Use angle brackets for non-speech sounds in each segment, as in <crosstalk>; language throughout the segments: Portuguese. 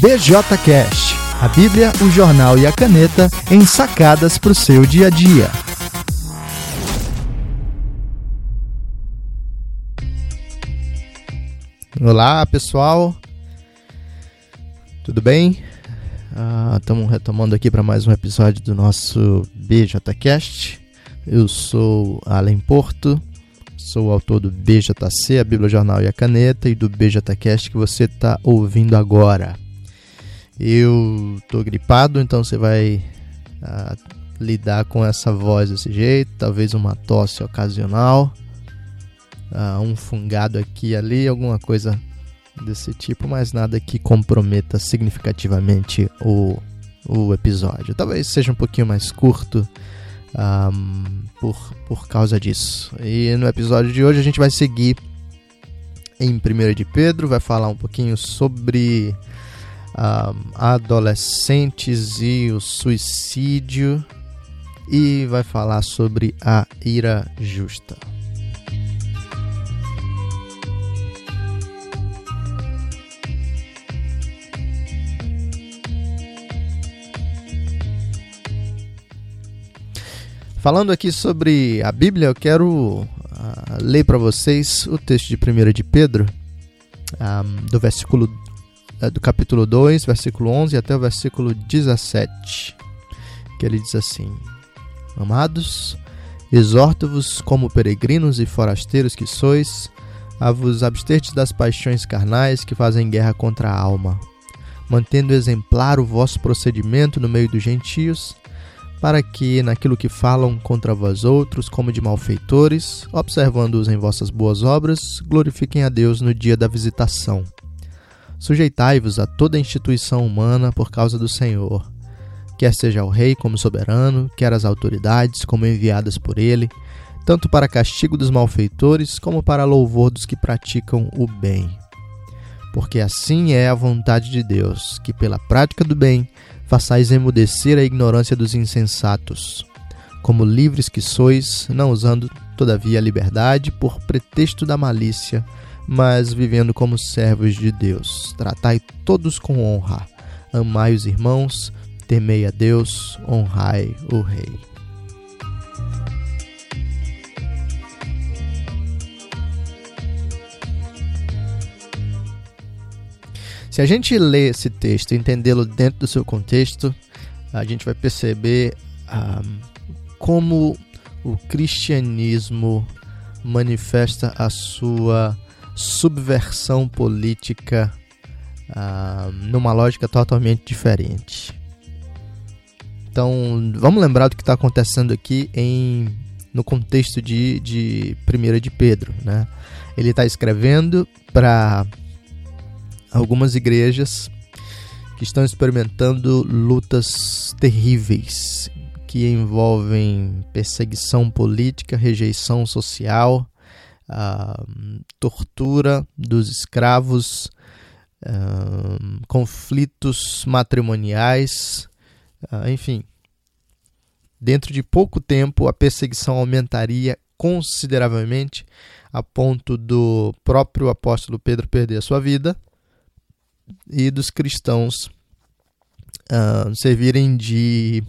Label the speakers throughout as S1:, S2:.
S1: BJCast, a Bíblia, o jornal e a caneta em sacadas para o seu dia a dia. Olá pessoal, tudo bem? Estamos uh, retomando aqui para mais um episódio do nosso BJCast. Eu sou Alan Porto, sou autor do BJC, a Bíblia Jornal e a Caneta, e do BJCast que você está ouvindo agora. Eu tô gripado, então você vai uh, lidar com essa voz desse jeito, talvez uma tosse ocasional, uh, um fungado aqui e ali, alguma coisa desse tipo, mas nada que comprometa significativamente o, o episódio. Talvez seja um pouquinho mais curto um, por, por causa disso. E no episódio de hoje a gente vai seguir em 1 de Pedro, vai falar um pouquinho sobre adolescentes e o suicídio e vai falar sobre a ira justa. Falando aqui sobre a Bíblia, eu quero uh, ler para vocês o texto de 1 de Pedro, um, do versículo do capítulo 2, versículo 11 até o versículo 17, que ele diz assim: Amados, exorto-vos como peregrinos e forasteiros que sois, a vos absterdes das paixões carnais que fazem guerra contra a alma, mantendo exemplar o vosso procedimento no meio dos gentios, para que, naquilo que falam contra vós outros, como de malfeitores, observando-os em vossas boas obras, glorifiquem a Deus no dia da visitação. Sujeitai-vos a toda instituição humana por causa do Senhor, quer seja o rei como soberano, quer as autoridades como enviadas por ele, tanto para castigo dos malfeitores como para louvor dos que praticam o bem. Porque assim é a vontade de Deus, que pela prática do bem façais emudecer a ignorância dos insensatos. Como livres que sois, não usando todavia a liberdade por pretexto da malícia, mas vivendo como servos de Deus. Tratai todos com honra. Amai os irmãos, temei a Deus, honrai o Rei. Se a gente ler esse texto e entendê-lo dentro do seu contexto, a gente vai perceber ah, como o cristianismo manifesta a sua subversão política uh, numa lógica totalmente diferente. Então, vamos lembrar do que está acontecendo aqui em, no contexto de, de 1 de Pedro. Né? Ele está escrevendo para algumas igrejas que estão experimentando lutas terríveis que envolvem perseguição política, rejeição social, a tortura dos escravos, uh, conflitos matrimoniais, uh, enfim. Dentro de pouco tempo, a perseguição aumentaria consideravelmente, a ponto do próprio apóstolo Pedro perder a sua vida e dos cristãos uh, servirem de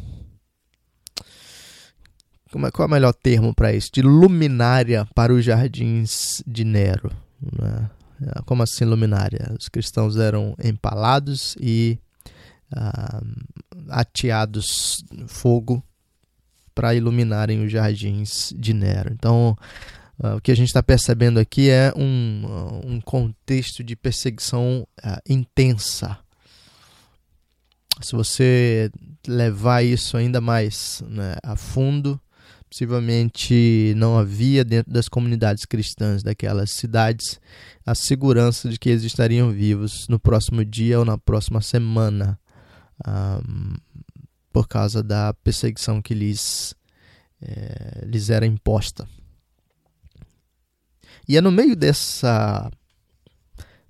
S1: como é, qual é o melhor termo para isso? De luminária para os jardins de Nero. Né? Como assim luminária? Os cristãos eram empalados e ah, ateados fogo para iluminarem os jardins de Nero. Então, ah, o que a gente está percebendo aqui é um, um contexto de perseguição ah, intensa. Se você levar isso ainda mais né, a fundo, Possivelmente não havia dentro das comunidades cristãs daquelas cidades a segurança de que eles estariam vivos no próximo dia ou na próxima semana, um, por causa da perseguição que lhes, é, lhes era imposta. E é no meio dessa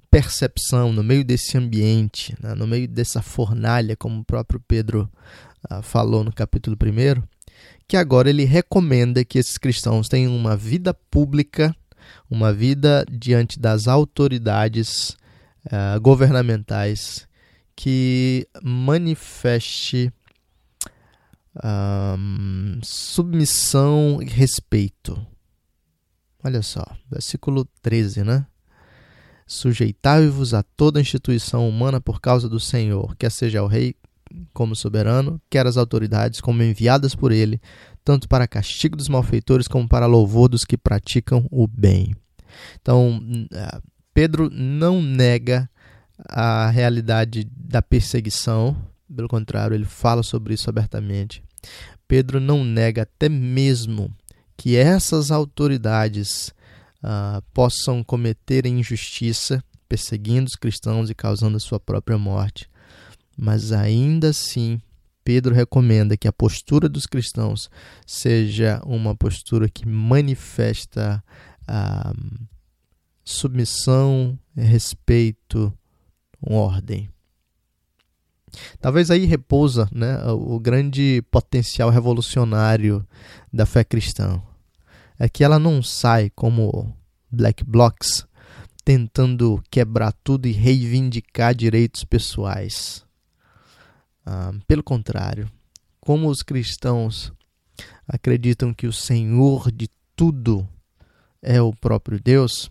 S1: percepção, no meio desse ambiente, né, no meio dessa fornalha, como o próprio Pedro uh, falou no capítulo 1, que agora ele recomenda que esses cristãos tenham uma vida pública, uma vida diante das autoridades uh, governamentais que manifeste um, submissão e respeito. Olha só, versículo 13, né? Sujeitai-vos a toda instituição humana por causa do Senhor, quer seja o rei como soberano, quer as autoridades como enviadas por ele, tanto para castigo dos malfeitores como para louvor dos que praticam o bem. Então, Pedro não nega a realidade da perseguição, pelo contrário, ele fala sobre isso abertamente. Pedro não nega até mesmo que essas autoridades uh, possam cometer injustiça, perseguindo os cristãos e causando a sua própria morte. Mas ainda assim, Pedro recomenda que a postura dos cristãos seja uma postura que manifesta uh, submissão, respeito, ordem. Talvez aí repousa né, o grande potencial revolucionário da fé cristã. É que ela não sai como black blocs tentando quebrar tudo e reivindicar direitos pessoais. Ah, pelo contrário, como os cristãos acreditam que o Senhor de tudo é o próprio Deus,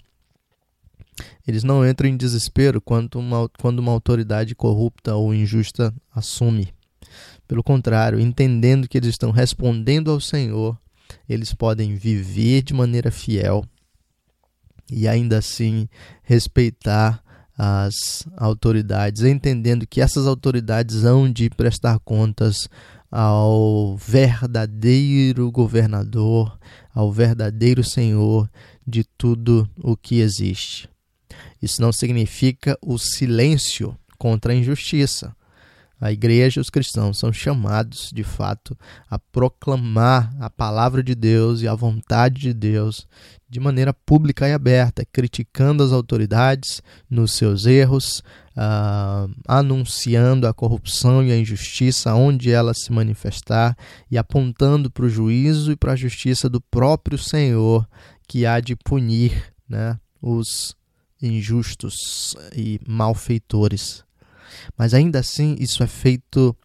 S1: eles não entram em desespero quando uma, quando uma autoridade corrupta ou injusta assume. Pelo contrário, entendendo que eles estão respondendo ao Senhor, eles podem viver de maneira fiel e ainda assim respeitar as autoridades, entendendo que essas autoridades hão de prestar contas ao verdadeiro governador, ao verdadeiro Senhor de tudo o que existe. Isso não significa o silêncio contra a injustiça. A igreja os cristãos são chamados, de fato, a proclamar a palavra de Deus e a vontade de Deus de maneira pública e aberta, criticando as autoridades nos seus erros, uh, anunciando a corrupção e a injustiça onde ela se manifestar e apontando para o juízo e para a justiça do próprio Senhor que há de punir né, os injustos e malfeitores. Mas ainda assim, isso é feito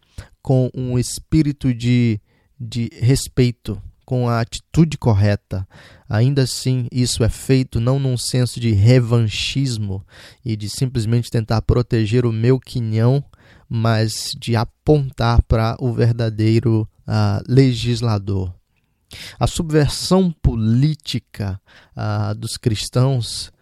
S1: com um espírito de, de respeito, com a atitude correta. Ainda assim, isso é feito não num senso de revanchismo e de simplesmente tentar proteger o meu quinhão, mas de apontar para o verdadeiro uh, legislador. A subversão política uh, dos cristãos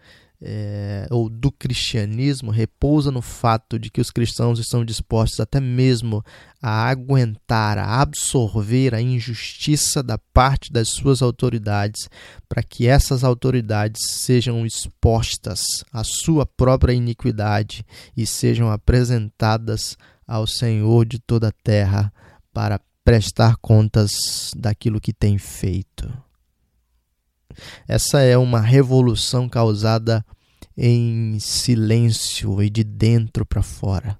S1: é, ou do cristianismo repousa no fato de que os cristãos estão dispostos até mesmo a aguentar, a absorver a injustiça da parte das suas autoridades, para que essas autoridades sejam expostas à sua própria iniquidade e sejam apresentadas ao Senhor de toda a terra para prestar contas daquilo que tem feito. Essa é uma revolução causada em silêncio e de dentro para fora.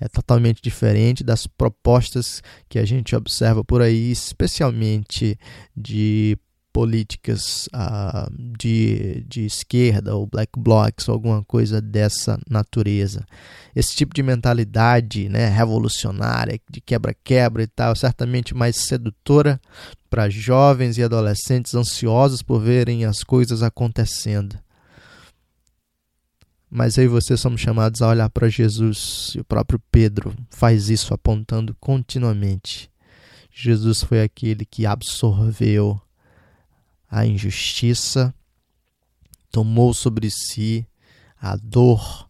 S1: É totalmente diferente das propostas que a gente observa por aí, especialmente de políticas uh, de, de esquerda ou black blocs ou alguma coisa dessa natureza. Esse tipo de mentalidade né, revolucionária, de quebra-quebra e tal, certamente mais sedutora para jovens e adolescentes ansiosos por verem as coisas acontecendo. Mas eu e você somos chamados a olhar para Jesus e o próprio Pedro faz isso apontando continuamente. Jesus foi aquele que absorveu a injustiça, tomou sobre si a dor,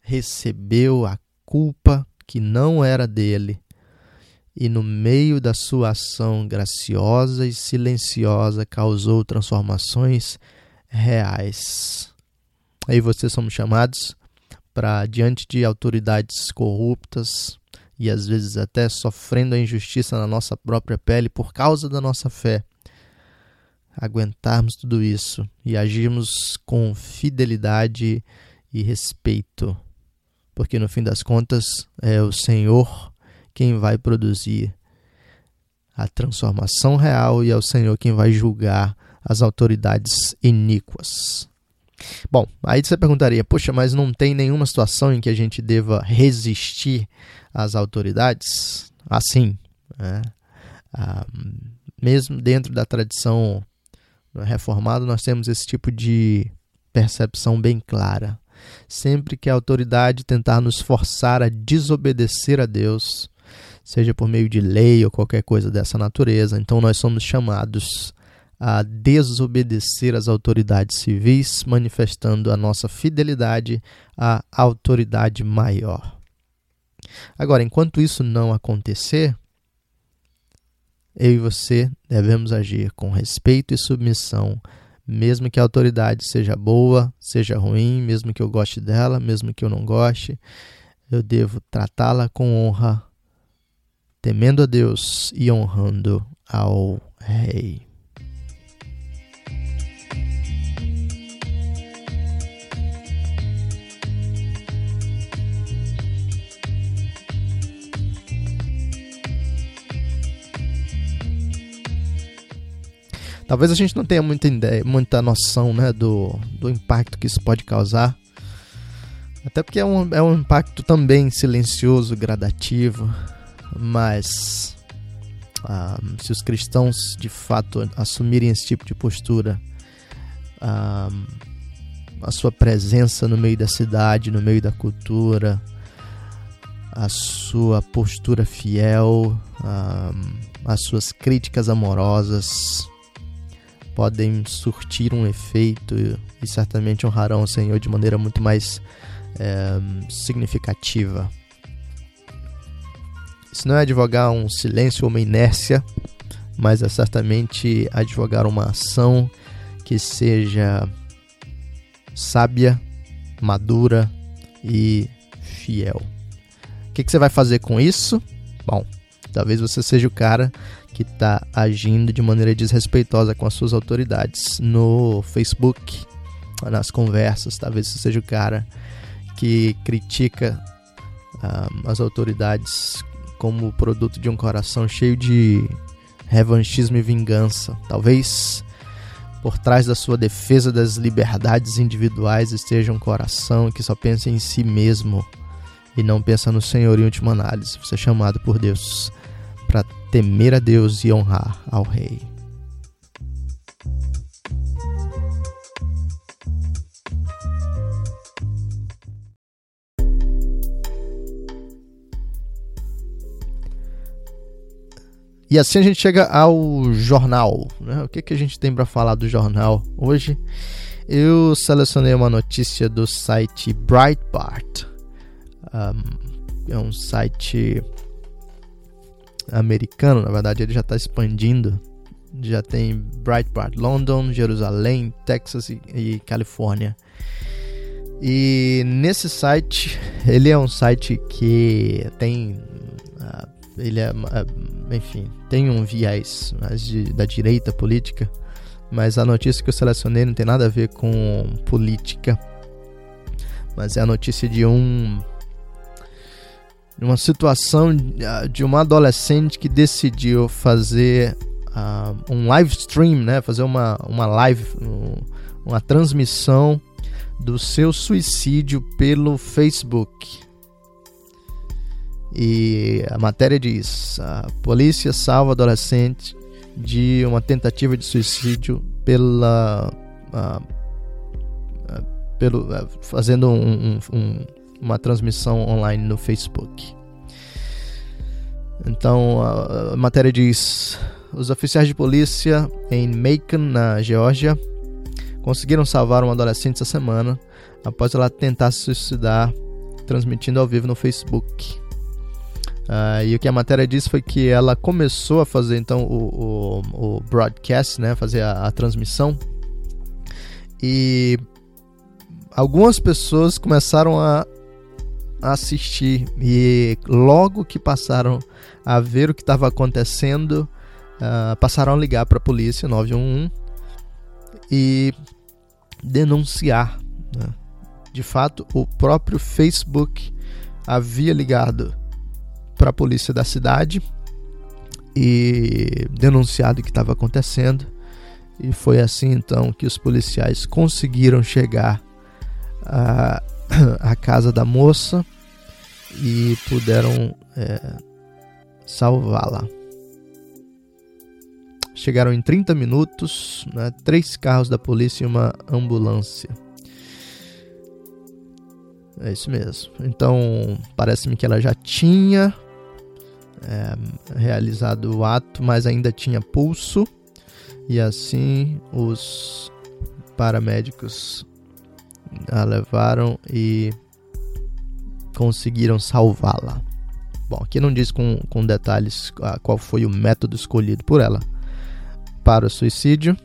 S1: recebeu a culpa que não era dele e, no meio da sua ação graciosa e silenciosa, causou transformações reais. Aí vocês somos chamados para, diante de autoridades corruptas e às vezes até sofrendo a injustiça na nossa própria pele por causa da nossa fé, aguentarmos tudo isso e agirmos com fidelidade e respeito, porque no fim das contas é o Senhor quem vai produzir a transformação real e é o Senhor quem vai julgar as autoridades iníquas. Bom, aí você perguntaria, poxa, mas não tem nenhuma situação em que a gente deva resistir às autoridades? Assim, né? ah, mesmo dentro da tradição reformada, nós temos esse tipo de percepção bem clara. Sempre que a autoridade tentar nos forçar a desobedecer a Deus, seja por meio de lei ou qualquer coisa dessa natureza, então nós somos chamados a desobedecer às autoridades civis, manifestando a nossa fidelidade à autoridade maior. Agora, enquanto isso não acontecer, eu e você devemos agir com respeito e submissão mesmo que a autoridade seja boa, seja ruim, mesmo que eu goste dela, mesmo que eu não goste, eu devo tratá-la com honra, temendo a Deus e honrando ao Rei. Talvez a gente não tenha muita ideia, muita noção né, do, do impacto que isso pode causar. Até porque é um, é um impacto também silencioso, gradativo. Mas ah, se os cristãos de fato assumirem esse tipo de postura, ah, a sua presença no meio da cidade, no meio da cultura, a sua postura fiel, ah, as suas críticas amorosas, podem surtir um efeito e certamente honrarão o Senhor de maneira muito mais é, significativa. Isso não é advogar um silêncio ou uma inércia, mas é certamente advogar uma ação que seja sábia, madura e fiel. O que, que você vai fazer com isso? Bom, talvez você seja o cara que está agindo de maneira desrespeitosa com as suas autoridades no Facebook, nas conversas. Talvez você seja o cara que critica um, as autoridades como produto de um coração cheio de revanchismo e vingança. Talvez por trás da sua defesa das liberdades individuais esteja um coração que só pensa em si mesmo e não pensa no Senhor em última análise. Você é chamado por Deus para temer a Deus e honrar ao Rei. E assim a gente chega ao jornal. Né? O que, que a gente tem para falar do jornal hoje? Eu selecionei uma notícia do site Breitbart. Um, é um site americano, na verdade ele já está expandindo. Já tem Breitbart London, Jerusalém, Texas e, e Califórnia. E nesse site, ele é um site que tem. Uh, ele é. Uh, enfim, tem um viés de, da direita política, mas a notícia que eu selecionei não tem nada a ver com política. Mas é a notícia de um uma situação ah, de uma adolescente que decidiu fazer uh, um live stream, né? Fazer uma, uma live, uma transmissão do seu suicídio pelo Facebook. E a matéria diz: a polícia salva adolescente de uma tentativa de suicídio pela uh, uh, pelo fazendo um, um, uma transmissão online no Facebook. Então a, matéria diz: os oficiais de polícia em Macon, na Geórgia, conseguiram salvar uma adolescente essa semana após ela tentar se suicidar transmitindo ao vivo no Facebook. Uh, e o que a matéria disse foi que ela começou a fazer então o, o, o broadcast, né, fazer a, a transmissão, e algumas pessoas começaram a assistir e logo que passaram a ver o que estava acontecendo, uh, passaram a ligar para a polícia 911 e denunciar. Né? De fato, o próprio Facebook havia ligado para a polícia da cidade e denunciado o que estava acontecendo. E foi assim então que os policiais conseguiram chegar à, <coughs> à casa da moça e puderam é, salvá-la. Chegaram em 30 minutos, né, três carros da polícia e uma ambulância. É isso mesmo. Então, parece-me que ela já tinha é, realizado o ato, mas ainda tinha pulso. E assim os paramédicos a levaram e conseguiram salvá-la. Bom, aqui não diz com, com detalhes qual foi o método escolhido por ela para o suicídio.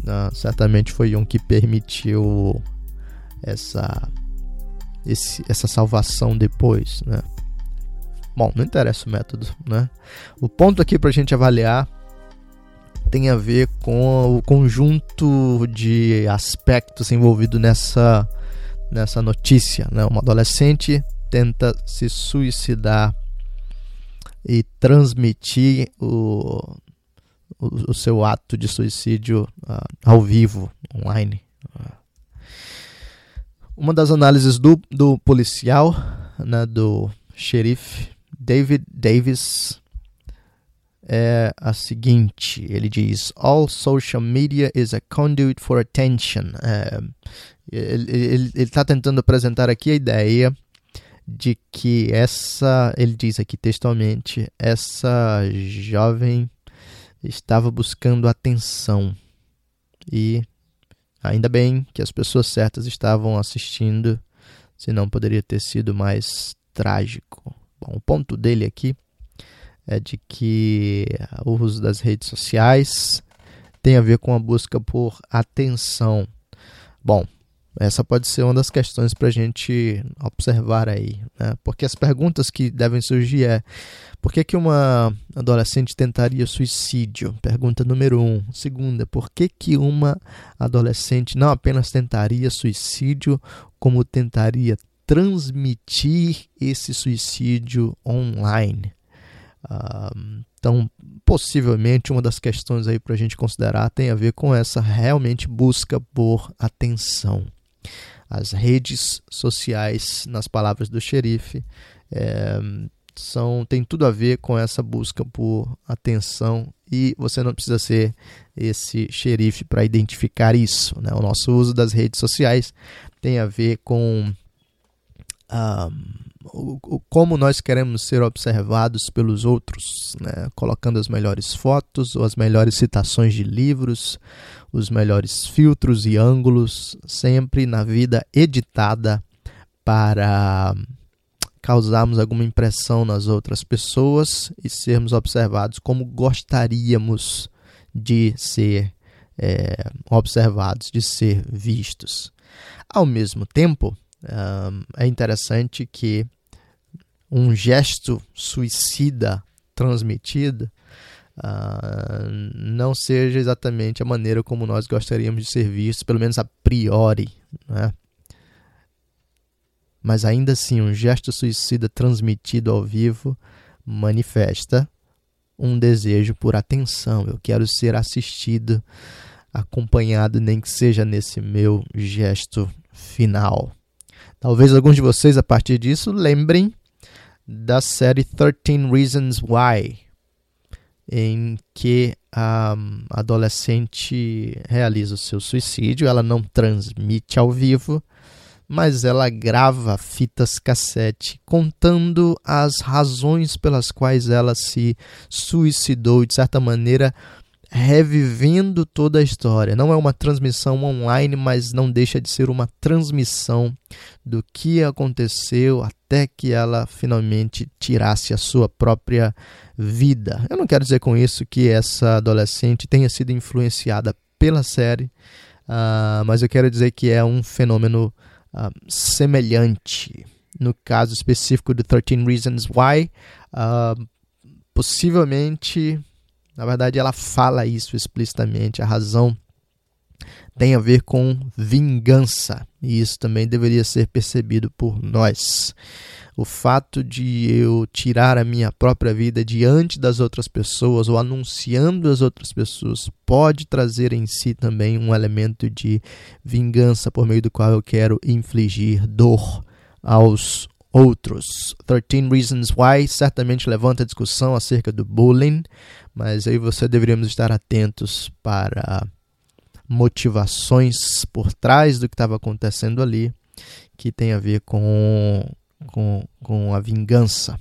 S1: Uh, certamente foi um que permitiu essa, esse, essa salvação depois, né? Bom, não interessa o método, né? O ponto aqui para a gente avaliar tem a ver com o conjunto de aspectos envolvido nessa, nessa notícia. Né? Uma adolescente tenta se suicidar e transmitir o, o, o seu ato de suicídio uh, ao vivo, online. Uma das análises do, do policial, né, do xerife David Davis, é a seguinte: ele diz, All social media is a conduit for attention. É, ele está tentando apresentar aqui a ideia de que essa, ele diz aqui textualmente, essa jovem estava buscando atenção. E ainda bem que as pessoas certas estavam assistindo, senão poderia ter sido mais trágico. Bom, o ponto dele aqui é de que o uso das redes sociais tem a ver com a busca por atenção. Bom, essa pode ser uma das questões para a gente observar aí, né? porque as perguntas que devem surgir é por que, que uma adolescente tentaria suicídio? Pergunta número um. Segunda, por que, que uma adolescente não apenas tentaria suicídio, como tentaria transmitir esse suicídio online? Então, possivelmente, uma das questões aí para a gente considerar tem a ver com essa realmente busca por atenção. As redes sociais, nas palavras do xerife, é, são, tem tudo a ver com essa busca por atenção e você não precisa ser esse xerife para identificar isso. Né? O nosso uso das redes sociais tem a ver com o, como nós queremos ser observados pelos outros, né? colocando as melhores fotos ou as melhores citações de livros, os melhores filtros e ângulos, sempre na vida editada para causarmos alguma impressão nas outras pessoas e sermos observados como gostaríamos de ser é, observados, de ser vistos. Ao mesmo tempo, é interessante que um gesto suicida transmitido uh, não seja exatamente a maneira como nós gostaríamos de ser vistos, pelo menos a priori. Né? Mas ainda assim, um gesto suicida transmitido ao vivo manifesta um desejo por atenção. Eu quero ser assistido, acompanhado, nem que seja nesse meu gesto final. Talvez alguns de vocês, a partir disso, lembrem da série 13 Reasons Why, em que a adolescente realiza o seu suicídio. Ela não transmite ao vivo, mas ela grava fitas cassete contando as razões pelas quais ela se suicidou, de certa maneira revivendo toda a história. Não é uma transmissão online, mas não deixa de ser uma transmissão do que aconteceu até que ela finalmente tirasse a sua própria vida. Eu não quero dizer com isso que essa adolescente tenha sido influenciada pela série, uh, mas eu quero dizer que é um fenômeno uh, semelhante. No caso específico do 13 Reasons Why, uh, possivelmente na verdade, ela fala isso explicitamente. A razão tem a ver com vingança, e isso também deveria ser percebido por nós. o fato de eu tirar a minha própria vida diante das outras pessoas ou anunciando às outras pessoas pode trazer em si também um elemento de vingança por meio do qual eu quero infligir dor aos outros. 13 Reasons Why certamente levanta discussão acerca do bullying, mas aí você deveríamos estar atentos para motivações por trás do que estava acontecendo ali que tem a ver com, com, com a vingança.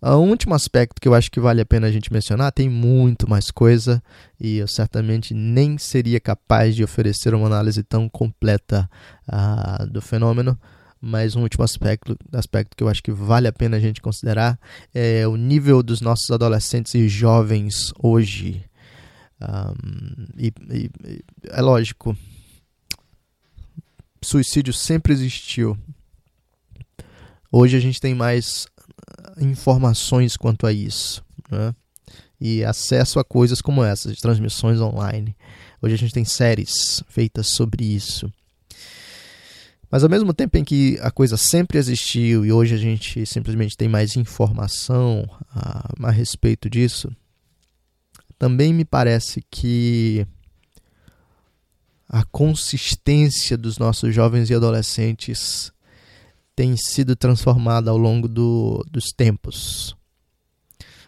S1: O último aspecto que eu acho que vale a pena a gente mencionar, tem muito mais coisa e eu certamente nem seria capaz de oferecer uma análise tão completa uh, do fenômeno, mas um último aspecto, aspecto que eu acho que vale a pena a gente considerar é o nível dos nossos adolescentes e jovens hoje. Um, e, e, é lógico, suicídio sempre existiu. Hoje a gente tem mais informações quanto a isso, né? e acesso a coisas como essas, de transmissões online. Hoje a gente tem séries feitas sobre isso. Mas ao mesmo tempo em que a coisa sempre existiu e hoje a gente simplesmente tem mais informação a, a respeito disso, também me parece que a consistência dos nossos jovens e adolescentes tem sido transformada ao longo do, dos tempos.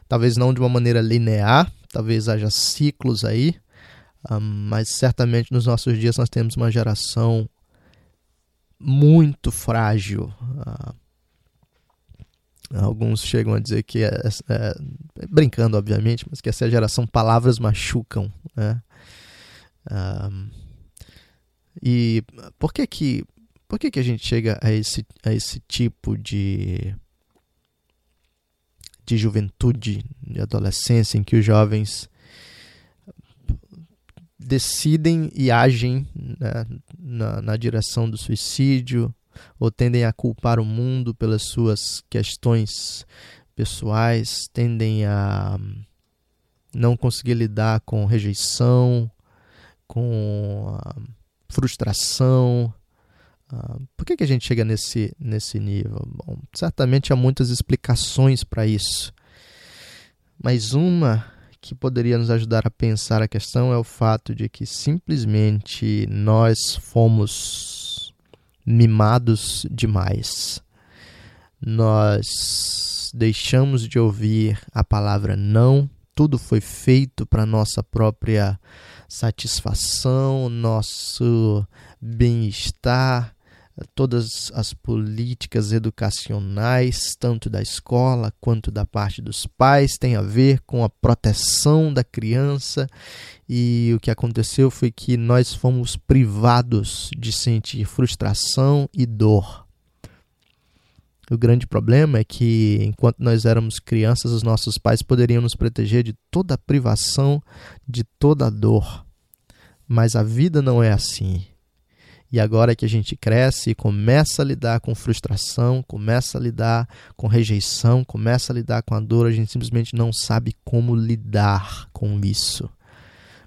S1: Talvez não de uma maneira linear, talvez haja ciclos aí, um, mas certamente nos nossos dias nós temos uma geração muito frágil. Uh, Alguns chegam a dizer que, é, é, brincando obviamente, mas que essa geração palavras machucam. Né? Um, e por que que, por que que a gente chega a esse, a esse tipo de, de juventude, de adolescência, em que os jovens decidem e agem né, na, na direção do suicídio, ou tendem a culpar o mundo pelas suas questões pessoais, tendem a não conseguir lidar com rejeição, com frustração. por que, que a gente chega nesse, nesse nível? Bom, certamente há muitas explicações para isso. Mas uma que poderia nos ajudar a pensar a questão é o fato de que simplesmente nós fomos mimados demais. Nós deixamos de ouvir a palavra não, tudo foi feito para nossa própria satisfação, nosso bem-estar, todas as políticas educacionais, tanto da escola quanto da parte dos pais, têm a ver com a proteção da criança. E o que aconteceu foi que nós fomos privados de sentir frustração e dor. O grande problema é que, enquanto nós éramos crianças, os nossos pais poderiam nos proteger de toda a privação, de toda a dor. Mas a vida não é assim. E agora que a gente cresce e começa a lidar com frustração, começa a lidar com rejeição, começa a lidar com a dor, a gente simplesmente não sabe como lidar com isso.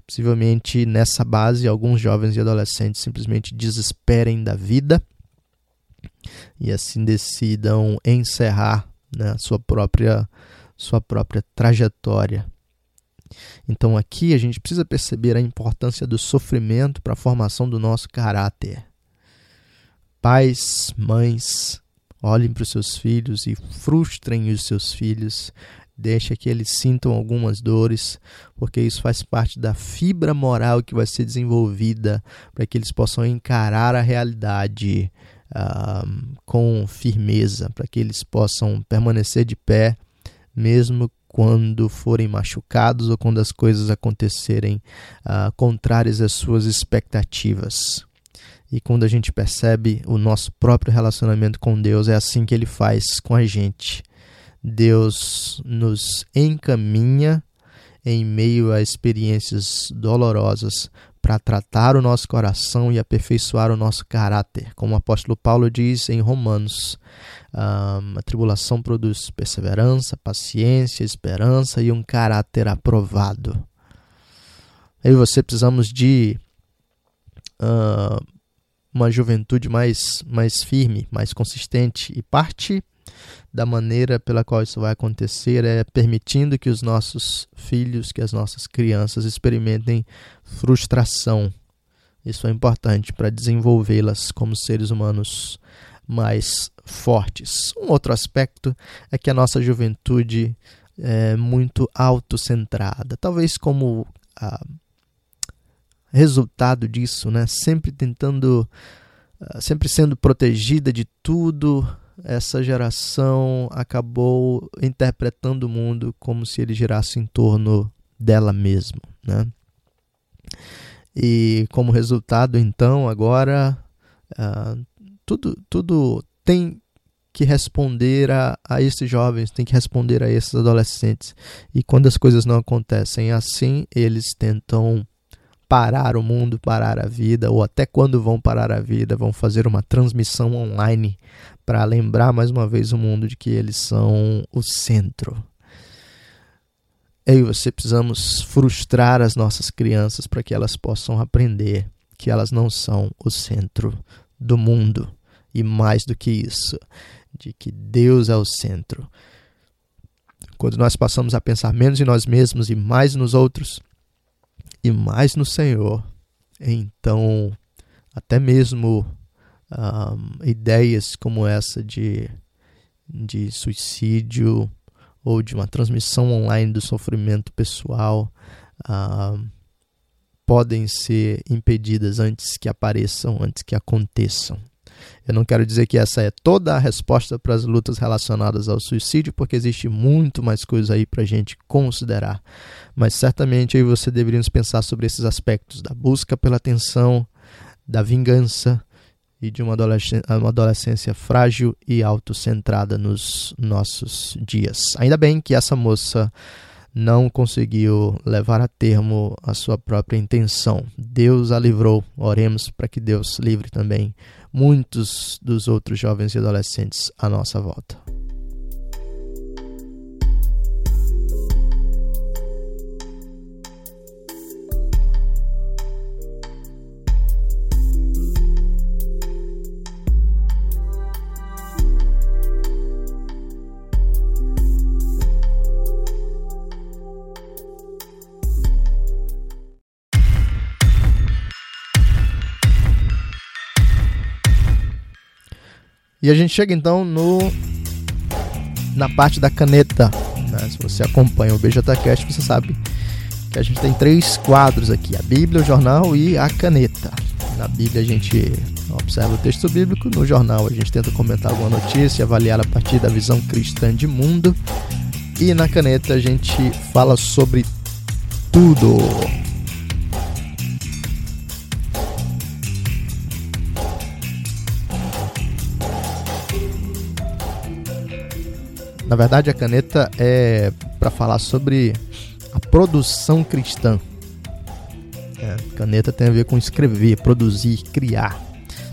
S1: Possivelmente nessa base, alguns jovens e adolescentes simplesmente desesperem da vida e assim decidam encerrar né, sua própria sua própria trajetória então aqui a gente precisa perceber a importância do sofrimento para a formação do nosso caráter. Pais, mães, olhem para os seus filhos e frustrem os seus filhos. Deixa que eles sintam algumas dores, porque isso faz parte da fibra moral que vai ser desenvolvida para que eles possam encarar a realidade uh, com firmeza, para que eles possam permanecer de pé, mesmo quando forem machucados ou quando as coisas acontecerem uh, contrárias às suas expectativas. E quando a gente percebe o nosso próprio relacionamento com Deus, é assim que ele faz com a gente. Deus nos encaminha em meio a experiências dolorosas para tratar o nosso coração e aperfeiçoar o nosso caráter. Como o apóstolo Paulo diz em Romanos, um, a tribulação produz perseverança, paciência, esperança e um caráter aprovado. Eu e você precisamos de uh, uma juventude mais, mais firme, mais consistente. E parte da maneira pela qual isso vai acontecer é permitindo que os nossos filhos, que as nossas crianças experimentem frustração. Isso é importante para desenvolvê-las como seres humanos mais fortes. Um outro aspecto é que a nossa juventude é muito autocentrada, talvez como ah, resultado disso, né? Sempre tentando, ah, sempre sendo protegida de tudo, essa geração acabou interpretando o mundo como se ele girasse em torno dela mesma, né? E como resultado, então, agora uh, tudo, tudo tem que responder a, a esses jovens, tem que responder a esses adolescentes. E quando as coisas não acontecem assim, eles tentam parar o mundo, parar a vida, ou até quando vão parar a vida, vão fazer uma transmissão online para lembrar mais uma vez o mundo de que eles são o centro. Eu e você precisamos frustrar as nossas crianças para que elas possam aprender que elas não são o centro do mundo. E mais do que isso, de que Deus é o centro. Quando nós passamos a pensar menos em nós mesmos e mais nos outros, e mais no Senhor, então até mesmo um, ideias como essa de, de suicídio ou de uma transmissão online do sofrimento pessoal um, podem ser impedidas antes que apareçam, antes que aconteçam. Eu não quero dizer que essa é toda a resposta para as lutas relacionadas ao suicídio, porque existe muito mais coisa aí para a gente considerar. Mas certamente aí você deveríamos pensar sobre esses aspectos da busca pela atenção, da vingança e de uma adolescência, uma adolescência frágil e autocentrada nos nossos dias. Ainda bem que essa moça não conseguiu levar a termo a sua própria intenção. Deus a livrou. Oremos para que Deus livre também muitos dos outros jovens e adolescentes à nossa volta. E a gente chega então no na parte da caneta. Né? Se você acompanha o BJCast, você sabe que a gente tem três quadros aqui: a Bíblia, o jornal e a caneta. Na Bíblia a gente observa o texto bíblico, no jornal a gente tenta comentar alguma notícia, avaliar a partir da visão cristã de mundo. E na caneta a gente fala sobre tudo. Na verdade, a caneta é para falar sobre a produção cristã. É, caneta tem a ver com escrever, produzir, criar.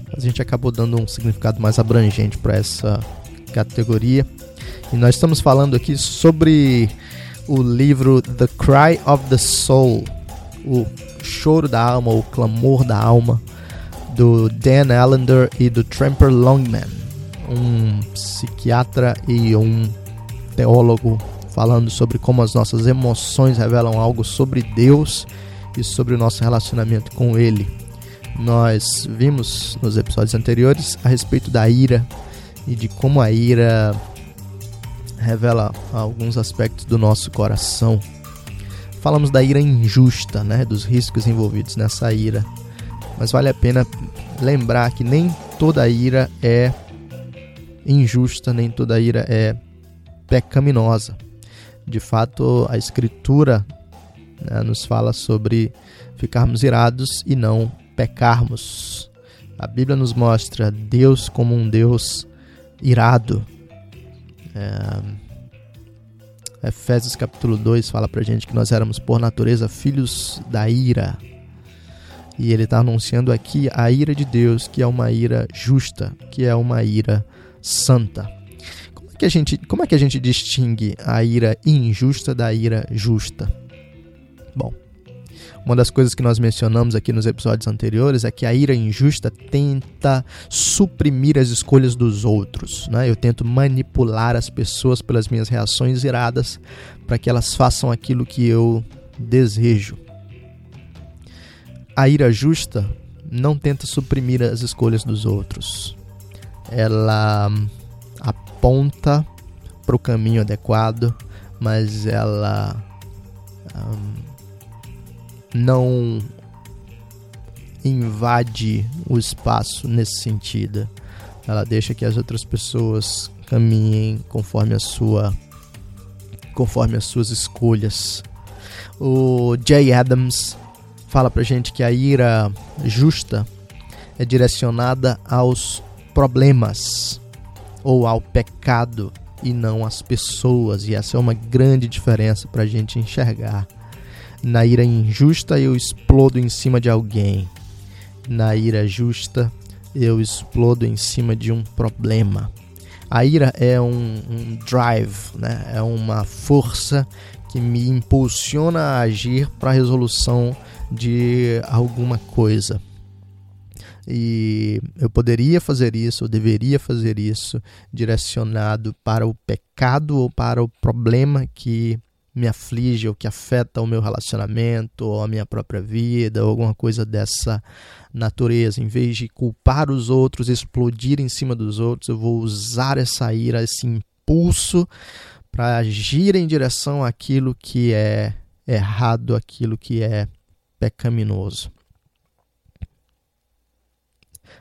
S1: Mas a gente acabou dando um significado mais abrangente para essa categoria. E nós estamos falando aqui sobre o livro The Cry of the Soul, o choro da alma, o clamor da alma, do Dan Allender e do Tramper Longman, um psiquiatra e um teólogo falando sobre como as nossas emoções revelam algo sobre Deus e sobre o nosso relacionamento com Ele. Nós vimos nos episódios anteriores a respeito da ira e de como a ira revela alguns aspectos do nosso coração. Falamos da ira injusta, né, dos riscos envolvidos nessa ira. Mas vale a pena lembrar que nem toda ira é injusta, nem toda ira é pecaminosa. De fato, a Escritura né, nos fala sobre ficarmos irados e não pecarmos. A Bíblia nos mostra Deus como um Deus irado. É... Efésios capítulo 2 fala pra gente que nós éramos por natureza filhos da ira. E ele está anunciando aqui a ira de Deus, que é uma ira justa, que é uma ira santa que a gente, como é que a gente distingue a ira injusta da ira justa? Bom, Uma das coisas que nós mencionamos aqui nos episódios anteriores é que a ira injusta tenta suprimir as escolhas dos outros. Né? Eu tento manipular as pessoas pelas minhas reações iradas para que elas façam aquilo que eu desejo. A ira justa não tenta suprimir as escolhas dos outros. Ela aponta para o caminho adequado, mas ela um, não invade o espaço nesse sentido. Ela deixa que as outras pessoas caminhem conforme a sua conforme as suas escolhas. O Jay Adams fala pra gente que a ira justa é direcionada aos problemas ou ao pecado e não às pessoas, e essa é uma grande diferença para a gente enxergar. Na ira injusta, eu explodo em cima de alguém, na ira justa, eu explodo em cima de um problema. A ira é um, um drive, né? é uma força que me impulsiona a agir para a resolução de alguma coisa. E eu poderia fazer isso, eu deveria fazer isso, direcionado para o pecado ou para o problema que me aflige ou que afeta o meu relacionamento ou a minha própria vida ou alguma coisa dessa natureza. Em vez de culpar os outros, explodir em cima dos outros, eu vou usar essa ira, esse impulso para agir em direção àquilo que é errado, aquilo que é pecaminoso.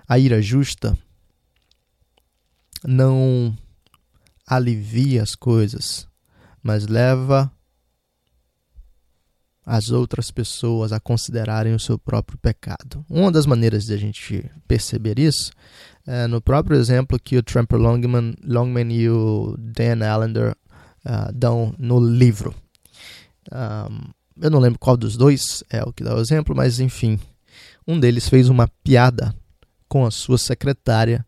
S1: A ira justa não alivia as coisas, mas leva as outras pessoas a considerarem o seu próprio pecado. Uma das maneiras de a gente perceber isso é no próprio exemplo que o Tramper Longman, Longman e o Dan Allender uh, dão no livro. Um, eu não lembro qual dos dois é o que dá o exemplo, mas enfim, um deles fez uma piada com a sua secretária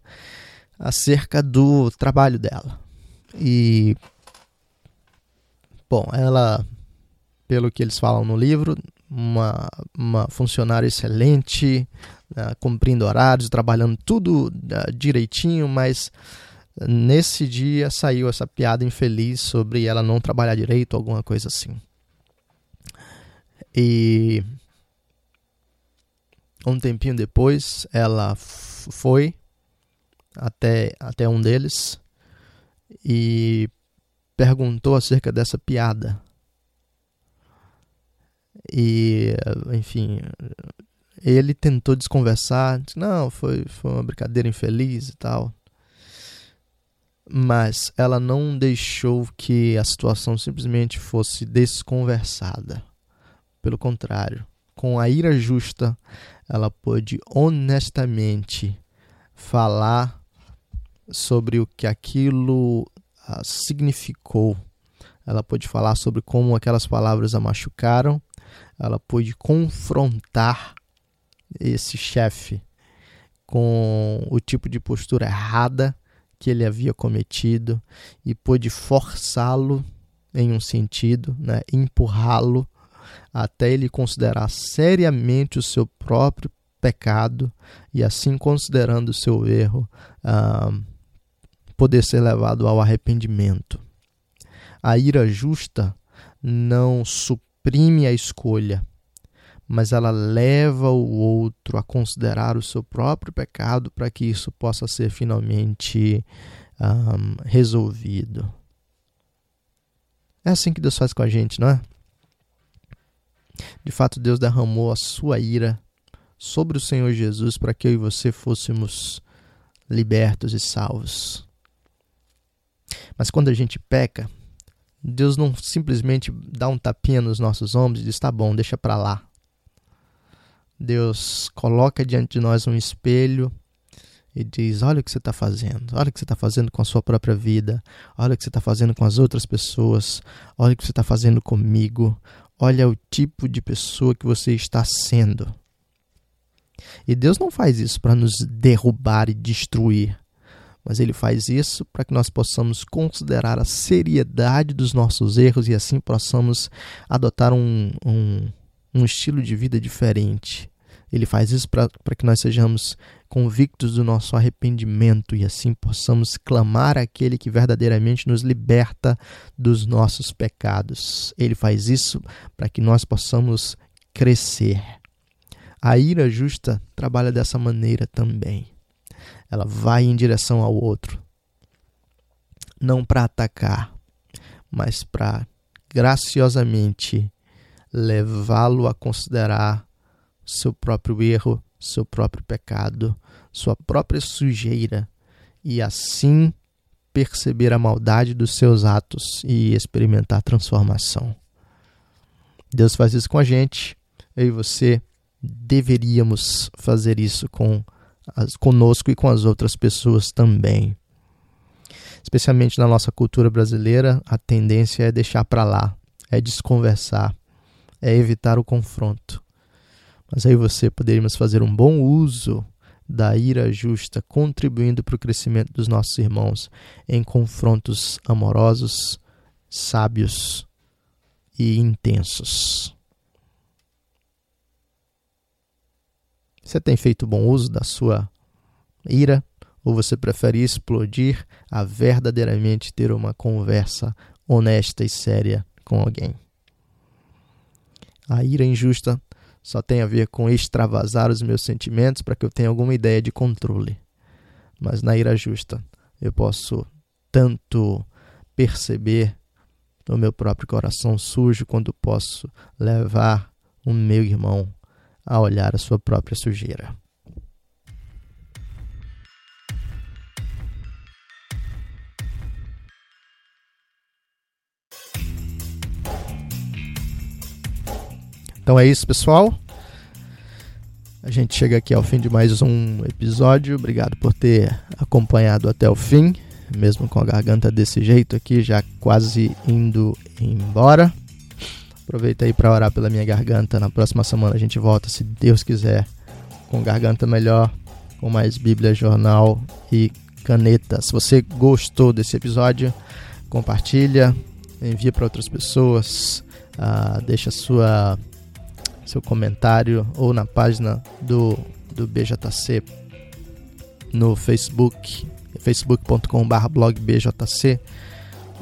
S1: acerca do trabalho dela. E bom, ela, pelo que eles falam no livro, uma, uma funcionária excelente, uh, cumprindo horários, trabalhando tudo uh, direitinho, mas nesse dia saiu essa piada infeliz sobre ela não trabalhar direito, alguma coisa assim. E um tempinho depois, ela foi até, até um deles e perguntou acerca dessa piada. E, enfim, ele tentou desconversar, disse, não, foi, foi uma brincadeira infeliz e tal. Mas ela não deixou que a situação simplesmente fosse desconversada. Pelo contrário, com a ira justa, ela pôde honestamente falar sobre o que aquilo uh, significou. Ela pôde falar sobre como aquelas palavras a machucaram. Ela pôde confrontar esse chefe com o tipo de postura errada que ele havia cometido e pôde forçá-lo em um sentido, né, empurrá-lo até ele considerar seriamente o seu próprio pecado e, assim considerando o seu erro, poder ser levado ao arrependimento. A ira justa não suprime a escolha, mas ela leva o outro a considerar o seu próprio pecado para que isso possa ser finalmente um, resolvido. É assim que Deus faz com a gente, não é? De fato, Deus derramou a sua ira sobre o Senhor Jesus para que eu e você fôssemos libertos e salvos. Mas quando a gente peca, Deus não simplesmente dá um tapinha nos nossos ombros e diz: tá bom, deixa para lá. Deus coloca diante de nós um espelho e diz: Olha o que você está fazendo, olha o que você está fazendo com a sua própria vida, olha o que você está fazendo com as outras pessoas, olha o que você está fazendo comigo, Olha o tipo de pessoa que você está sendo. E Deus não faz isso para nos derrubar e destruir, mas Ele faz isso para que nós possamos considerar a seriedade dos nossos erros e assim possamos adotar um, um, um estilo de vida diferente. Ele faz isso para que nós sejamos convictos do nosso arrependimento e assim possamos clamar aquele que verdadeiramente nos liberta dos nossos pecados. Ele faz isso para que nós possamos crescer. A ira justa trabalha dessa maneira também. Ela vai em direção ao outro, não para atacar, mas para graciosamente levá-lo a considerar seu próprio erro, seu próprio pecado, sua própria sujeira e assim perceber a maldade dos seus atos e experimentar transformação. Deus faz isso com a gente, eu e você deveríamos fazer isso com as, conosco e com as outras pessoas também. Especialmente na nossa cultura brasileira, a tendência é deixar para lá, é desconversar, é evitar o confronto. Mas aí você poderíamos fazer um bom uso da ira justa, contribuindo para o crescimento dos nossos irmãos em confrontos amorosos, sábios e intensos. Você tem feito bom uso da sua ira ou você prefere explodir a verdadeiramente ter uma conversa honesta e séria com alguém? A ira injusta só tem a ver com extravasar os meus sentimentos para que eu tenha alguma ideia de controle. Mas na ira justa, eu posso tanto perceber o meu próprio coração sujo quanto posso levar o meu irmão a olhar a sua própria sujeira. Então é isso, pessoal. A gente chega aqui ao fim de mais um episódio. Obrigado por ter acompanhado até o fim, mesmo com a garganta desse jeito aqui, já quase indo embora. Aproveita aí para orar pela minha garganta. Na próxima semana a gente volta, se Deus quiser, com garganta melhor, com mais Bíblia, jornal e caneta. Se você gostou desse episódio, compartilha, envia para outras pessoas, uh, deixa sua seu comentário ou na página do do BJC no Facebook, facebook.com/blogbjc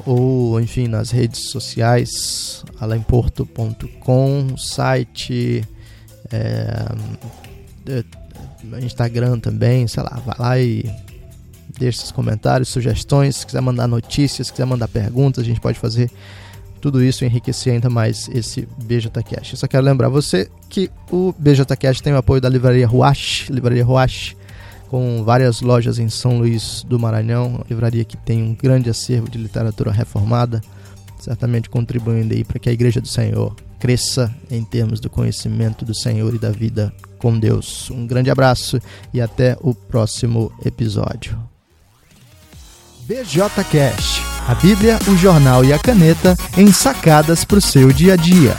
S1: ou enfim nas redes sociais, alemporto.com, site, é, é, Instagram também, sei lá, vai lá e deixa seus comentários, sugestões, se quiser mandar notícias, se quiser mandar perguntas, a gente pode fazer tudo isso enriquecer ainda mais esse. Eu só quero lembrar você que o BJCast tem o apoio da Livraria Ruache, Livraria Ruache, com várias lojas em São Luís do Maranhão, livraria que tem um grande acervo de literatura reformada, certamente contribuindo aí para que a Igreja do Senhor cresça em termos do conhecimento do Senhor e da vida com Deus. Um grande abraço e até o próximo episódio. BJ Cash, a Bíblia, o jornal e a caneta em sacadas para o seu dia a dia.